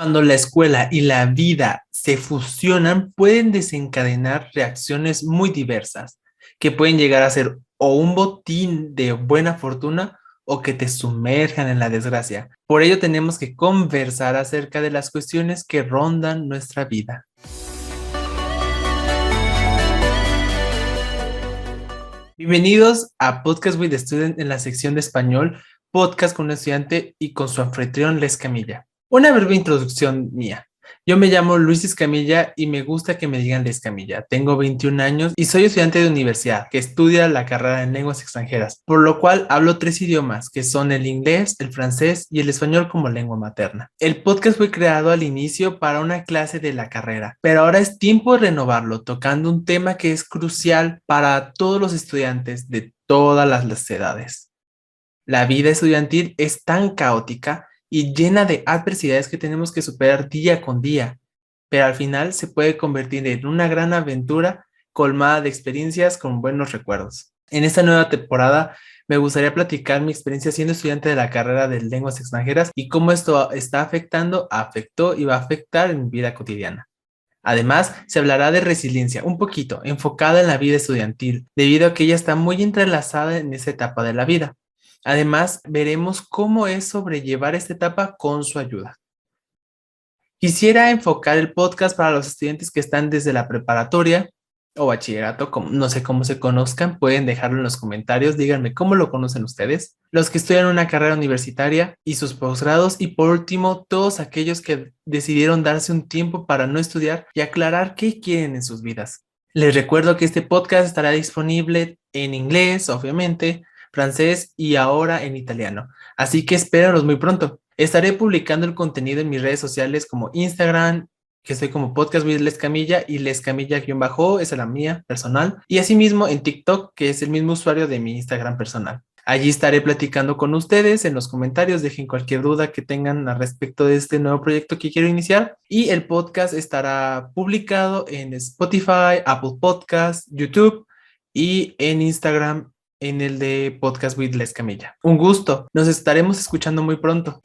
Cuando la escuela y la vida se fusionan, pueden desencadenar reacciones muy diversas, que pueden llegar a ser o un botín de buena fortuna o que te sumerjan en la desgracia. Por ello tenemos que conversar acerca de las cuestiones que rondan nuestra vida. Bienvenidos a Podcast with the Student en la sección de español, podcast con un estudiante y con su anfitrión Les Camilla. Una breve introducción mía. Yo me llamo Luis Escamilla y me gusta que me digan de Escamilla. Tengo 21 años y soy estudiante de universidad que estudia la carrera en lenguas extranjeras, por lo cual hablo tres idiomas, que son el inglés, el francés y el español como lengua materna. El podcast fue creado al inicio para una clase de la carrera, pero ahora es tiempo de renovarlo tocando un tema que es crucial para todos los estudiantes de todas las edades. La vida estudiantil es tan caótica y llena de adversidades que tenemos que superar día con día, pero al final se puede convertir en una gran aventura colmada de experiencias con buenos recuerdos. En esta nueva temporada me gustaría platicar mi experiencia siendo estudiante de la carrera de lenguas extranjeras y cómo esto está afectando, afectó y va a afectar en mi vida cotidiana. Además, se hablará de resiliencia, un poquito enfocada en la vida estudiantil, debido a que ella está muy entrelazada en esa etapa de la vida. Además, veremos cómo es sobrellevar esta etapa con su ayuda. Quisiera enfocar el podcast para los estudiantes que están desde la preparatoria o bachillerato, no sé cómo se conozcan, pueden dejarlo en los comentarios, díganme cómo lo conocen ustedes, los que estudian una carrera universitaria y sus posgrados y por último todos aquellos que decidieron darse un tiempo para no estudiar y aclarar qué quieren en sus vidas. Les recuerdo que este podcast estará disponible en inglés, obviamente, francés y ahora en italiano. Así que espéranos muy pronto. Estaré publicando el contenido en mis redes sociales como Instagram, que estoy como podcast with Les Camilla y Les Camilla-bajo, esa es la mía personal. Y asimismo en TikTok, que es el mismo usuario de mi Instagram personal. Allí estaré platicando con ustedes en los comentarios, dejen cualquier duda que tengan al respecto de este nuevo proyecto que quiero iniciar y el podcast estará publicado en Spotify, Apple Podcast, YouTube y en Instagram en el de Podcast with Les Camilla. Un gusto. Nos estaremos escuchando muy pronto.